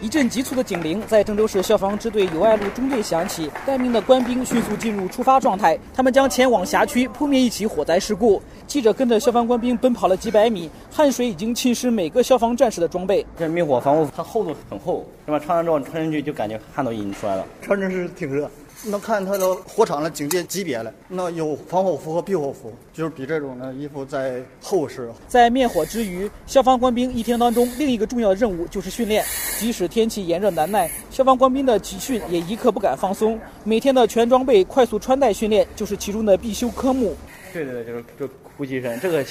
一阵急促的警铃在郑州市消防支队友爱路中队响起，待命的官兵迅速进入出发状态，他们将前往辖区扑灭一起火灾事故。记者跟着消防官兵奔跑了几百米，汗水已经浸湿每个消防战士的装备。这灭火防护服它厚度很厚，是吧？穿上之后穿上去就感觉汗都已经出来了，穿着是挺热。能看它的火场的警戒级别了，那有防火服和避火服，就是比这种的衣服再厚实。在灭火之余，消防官兵一天当中另一个重要的任务就是训练。即使天气炎热难耐，消防官兵的集训也一刻不敢放松。每天的全装备快速穿戴训练就是其中的必修科目。对对对，就是这呼吸声，这个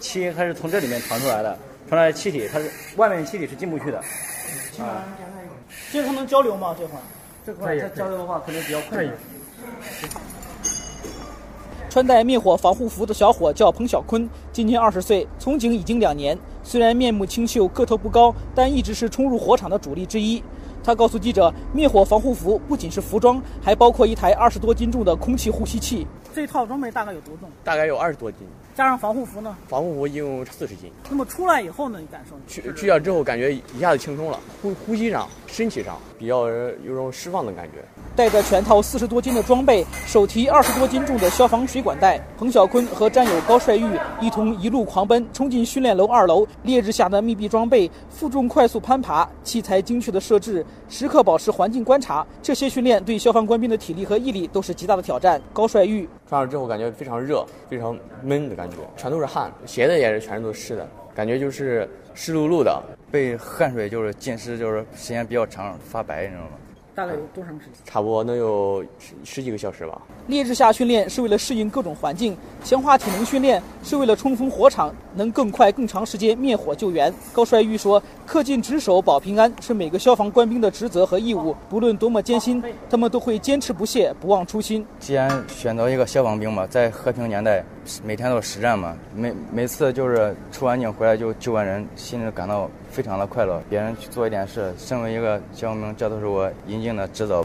气它是从这里面传出来的，传来的气体，它是外面气体是进不去的。啊，这他能交流吗？这会儿？这块它交流的话可能比较快。穿戴灭火防护服的小伙叫彭小坤，今年二十岁，从警已经两年。虽然面目清秀、个头不高，但一直是冲入火场的主力之一。他告诉记者，灭火防护服不仅是服装，还包括一台二十多斤重的空气呼吸器。这套装备大概有多重？大概有二十多斤。加上防护服呢？防护服一共四十斤。那么出来以后呢？你感受？去去掉之后，感觉一下子轻松了。呼呼吸上、身体上比较有种释放的感觉。带着全套四十多斤的装备，手提二十多斤重的消防水管袋，彭小坤和战友高帅玉一同一路狂奔，冲进训练楼二楼。烈日下的密闭装备、负重快速攀爬、器材精确的设置、时刻保持环境观察，这些训练对消防官兵的体力和毅力都是极大的挑战。高帅玉穿上之后感觉非常热，非常闷的感觉，全都是汗，鞋子也是全都是湿的，感觉就是湿漉漉的，被汗水就是浸湿，就是时间比较长，发白，你知道吗？大概有多长时间？差不多能有十十几个小时吧。烈日下训练是为了适应各种环境，强化体能训练是为了冲锋火场，能更快、更长时间灭火救援。高帅玉说：“恪尽职守保平安是每个消防官兵的职责和义务，不论多么艰辛，他们都会坚持不懈，不忘初心。既然选择一个消防兵嘛，在和平年代，每天都实战嘛，每每次就是出完警回来就救完人，心里感到非常的快乐。别人去做一点事，身为一个消防兵，这都是我应尽的职责。